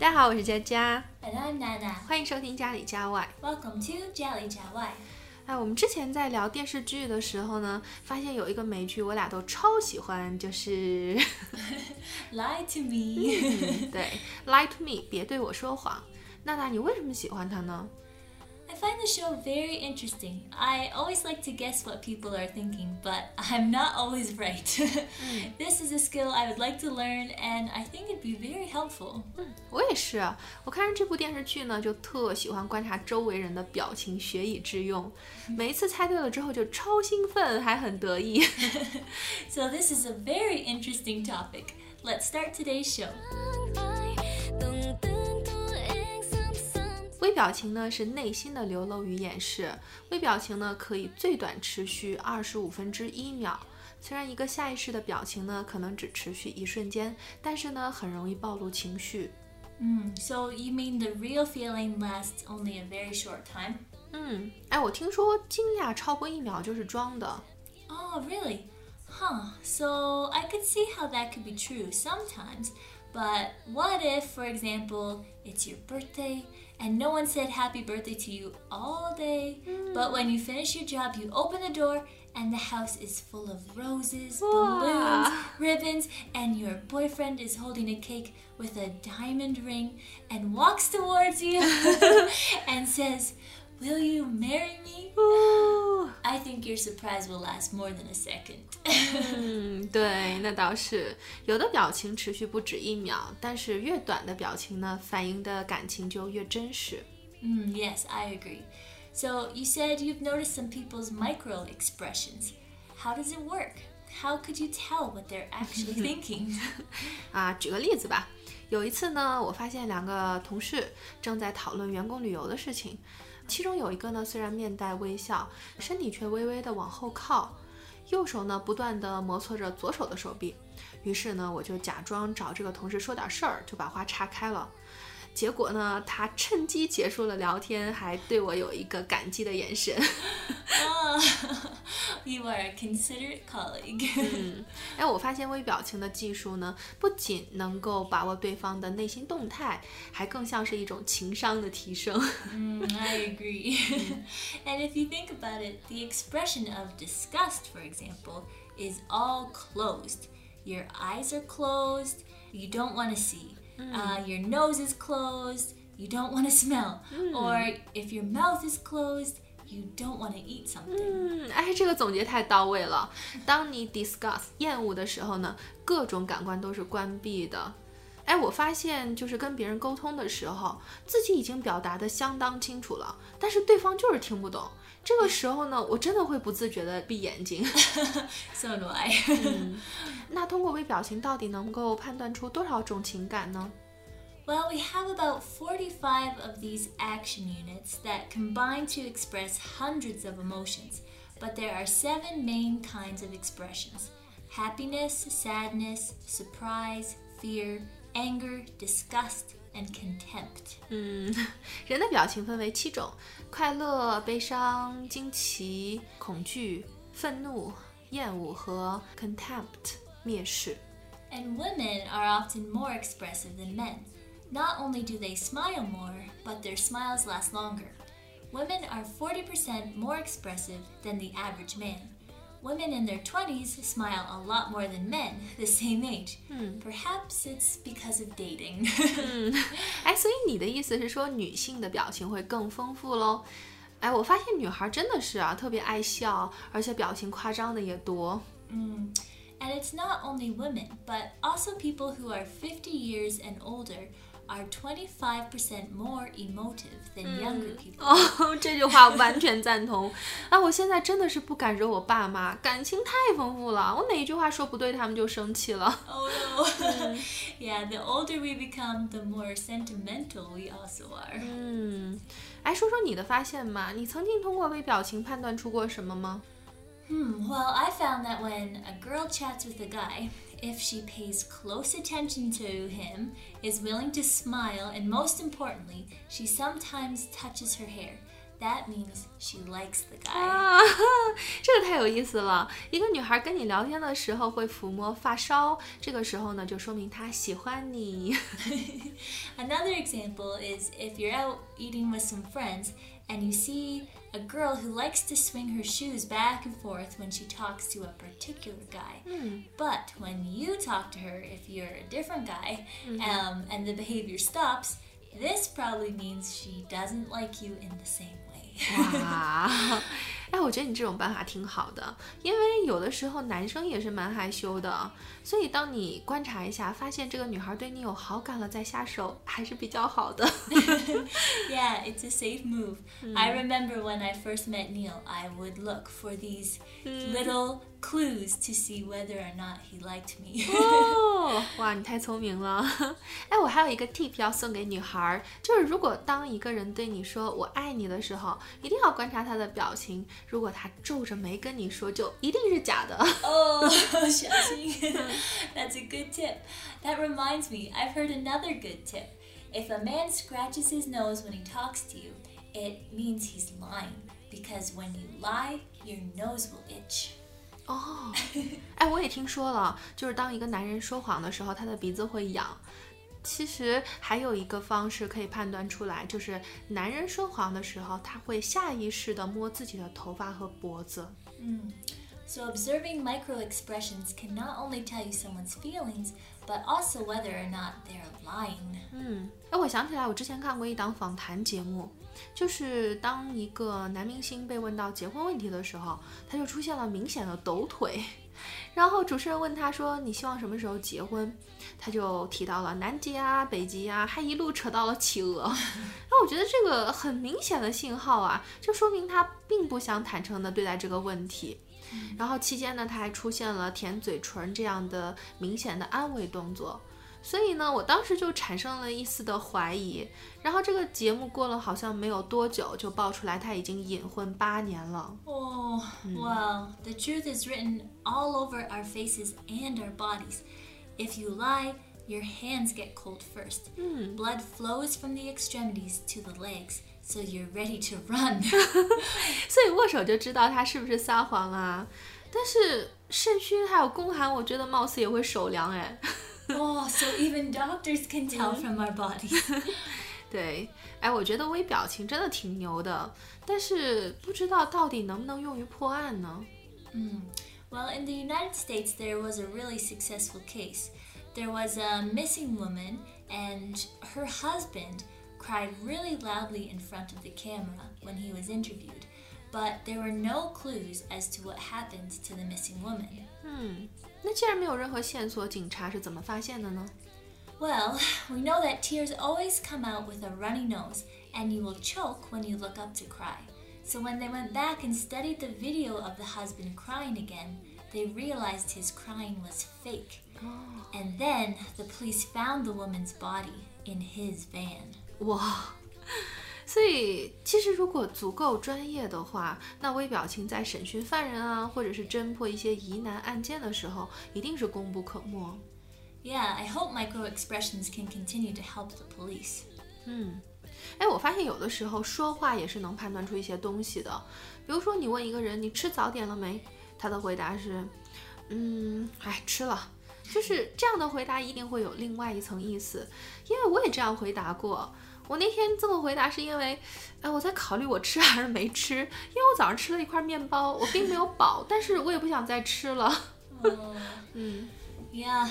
大家好，我是佳佳，And I'm Nana. 欢迎收听家里家外。Welcome to Jelly Jawai. 哎，我们之前在聊电视剧的时候呢，发现有一个美剧我俩都超喜欢，就是，Lie to me. 对《Lie to Me》，别对我说谎。娜娜，你为什么喜欢它呢？I find the show very interesting. I always like to guess what people are thinking, but I'm not always right. this is a skill I would like to learn, and I think it'd be very helpful. 我也是，我看完这部电视剧呢，就特喜欢观察周围人的表情，学以致用。每一次猜对了之后，就超兴奋，还很得意。 So, this is a very interesting topic. Let's start today's show. 表情呢是内心的流露与掩饰，微表情呢可以最短持续二十五分之一秒。虽然一个下意识的表情呢可能只持续一瞬间，但是呢很容易暴露情绪。 Mm, so, you mean the real feeling lasts only a very short time? 嗯，哎，我听说惊讶超过一秒就是装的。 Oh, really? Huh. So I could see how that could be true sometimes. But what if, for example, it's your birthday and no one said happy birthday to you all day, hmm. but when you finish your job, you open the door and the house is full of roses, balloons, Wow. ribbons, and your boyfriend is holding a cake with a diamond ring and walks towards you and says, Will you marry me? 哦， I think your surprise will last more than a second. 嗯，对，那倒是。有的表情持续不止一秒，但是越短的表情呢，反映的感情就越真实。 Mm, yes, I agree. So you said you've noticed some people's micro expressions. How does it work? How could you tell what they're actually thinking? 啊，举个例子吧。有一次呢，我发现两个同事正在讨论员工旅游的事情， 其中有一个呢，虽然面带微笑，身体却微微的往后靠，右手呢不断的摩挲着左手的手臂。于是呢，我就假装找这个同事说点事儿，就把话岔开了。结果呢，他趁机结束了聊天，还对我有一个感激的眼神。oh, you are a considerate colleague. 哎，我发现微表情的技术呢，不仅能够把握对方的内心动态，还更像是一种情商的提升。Mm, I agree. and if you think about it, the expression of disgust, for example, is all closed. Your eyes are closed, you don't want to see. Uh, your nose is closed, you don't want to smell. Or if your mouth is closed, you don't want to eat something. 嗯，哎，这个总结太到位了。当你 discuss 厌恶的时候呢，各种感官都是关闭的。哎，我发现就是跟别人沟通的时候，自己已经表达的相当清楚了，但是对方就是听不懂。这个时候呢，我真的会不自觉的闭眼睛。 So do I. 那通过微表情到底能够判断出多少种情感呢？ Well, we have about 45 of these action units that combine to express hundreds of emotions, but there are seven main kinds of expressions happiness, sadness, surprise, fear, anger, disgust, and contempt. 嗯，人的表情分为七种：快乐、悲伤、惊奇、恐惧、愤怒、厌恶和 contempt 蔑视。 And women are often more expressive than men. Not only do they smile more, but their smiles last longer. Women are 40% more expressive than the average man. Women in their 20s smile a lot more than men the same age. Perhaps it's because of dating. 哎，所以你的意思是说女性的表情会更丰富喽？哎，我发现女孩真的是啊，特别爱笑，而且表情夸张的也多。 and it's not only women, but also people who are 50 years and older are twenty five percent more emotive than younger people. 哦，这句话完全赞同。啊，我现在真的是不敢惹我爸妈，感情太丰富了，我哪一句话说不对，他们就生气了。Oh no. yeah, the older we become, the more sentimental we also are. 嗯，哎，说说你的发现嘛？你曾经通过微表情判断出过什么吗？Hmm, well, I found that when a girl chats with a guy, if she pays close attention to him, is willing to smile, and most importantly, she sometimes touches her hair, that means she likes the guy. 啊，这个太有意思了。一个女孩跟你聊天的时候会抚摸发梢，这个时候呢，就说明她喜欢你。 Another example is if you're out eating with some friends and you see a girl who likes to swing her shoes back and forth when she talks to a particular guy. But when you talk to her, if you're a different guy, um, and the behavior stops, this probably means she doesn't like you in the same way. 哇，哎，我觉得你这种办法挺好的，因为有的时候男生也是蛮害羞的，所以当你观察一下，发现这个女孩对你有好感了再下手，还是比较好的。 yeah, it's a safe move. I remember when I first met Neil, I would look for these little clues to see whether or not he liked me. 哦，哇，你太聪明了！哎，我还有一个 tip 要送给女孩儿，就是如果当一个人对你说“我爱你”的时候，一定要观察他的表情。如果他皱着眉跟你说，就一定是假的。 oh, Xiaxing. That's a good tip. That reminds me, I've heard another good tip. If a man scratches his nose when he talks to you, it means he's lying. Because when you lie, your nose will itch. 哦，哎，我也听说了，就是当一个男人说谎的时候，他的鼻子会痒。其实还有一个方式可以判断出来，就是男人说谎的时候，他会下意识地摸自己的头发和脖子。 So, observing micro expressions can not only tell you someone's feelings, but also whether or not they're lying. 嗯，哎，我想起来，我之前看过一档访谈节目，就是当一个男明星被问到结婚问题的时候，他就出现了明显的抖腿。然后主持人问他说：“你希望什么时候结婚？”他就提到了南极啊、北极啊，还一路扯到了企鹅。那我觉得这个很明显的信号啊，就说明他并不想坦诚地对待这个问题。然后期间呢，他还出现了舔嘴唇这样的明显的安慰动作。所以呢，我当时就产生了一丝的怀疑。然后这个节目过了好像没有多久，就爆出来他已经隐婚八年了。Oh, well, the truth is written all over our faces and our bodies. If you lie, your hands get cold first. Blood flows from the extremities to the legs, so you're ready to run. 所以握手就知道他是不是撒谎啦。但是肾虚还有宫寒，我觉得貌似也会手凉哎。oh, so even doctors can tell from our bodies. 对，哎，我觉得微表情真的挺牛的，但是不知道到底能不能用于破案呢？ Well, in the United States, there was a really successful case. There was a missing woman, and her husband cried really loudly in front of the camera when he was interviewed, but there were no clues as to what happened to the missing woman. 嗯，那既然没有任何线索，警察是怎么发现的呢？ Well, we know that tears always come out with a runny nose, and you will choke when you look up to cry. So when they went back and studied the video of the husband crying again, they realized his crying was fake. And then the police found the woman's body in his van. 哇， 所以其实如果足够专业的话，那微表情在审讯犯人啊，或者是侦破一些疑难案件的时候，一定是功不可没。Yeah, I hope micro expressions can continue to help the police. 嗯，哎，我发现有的时候说话也是能判断出一些东西的。比如说，你问一个人你吃早点了没，他的回答是，嗯，哎，吃了。就是这样的回答一定会有另外一层意思，因为我也这样回答过。我那天这么回答是因为，哎，我在考虑我吃还是没吃，因为我早上吃了一块面包，我并没有饱，但是我也不想再吃了。 Oh, 嗯 yeah.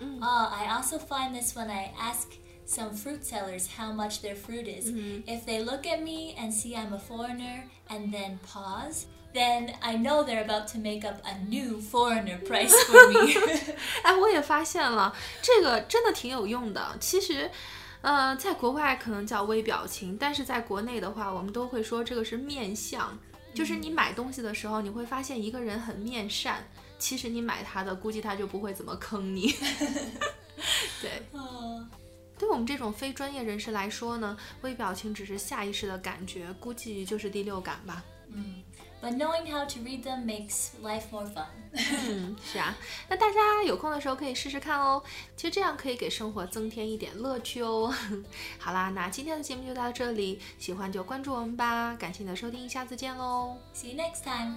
Oh, I also find this when I ask some fruit sellers how much their fruit is. If they look at me and see I'm a foreigner and then pause, then I know they're about to make up a new foreigner price for me. 哎，我也发现了，这个真的挺有用的。其实， 呃，在国外可能叫微表情，但是在国内的话，我们都会说这个是面相。就是你买东西的时候，你会发现一个人很面善，其实你买他的，估计他就不会怎么坑你。对，oh. 对我们这种非专业人士来说呢，微表情只是下意识的感觉，估计就是第六感吧。But knowing how to read them makes life more fun. 嗯，是啊，那大家有空的时候可以试试看哦。其实这样可以给生活增添一点乐趣哦。好啦，那今天的节目就到这里，喜欢就关注我们吧。感谢你的收听，下次见喽。See you next time.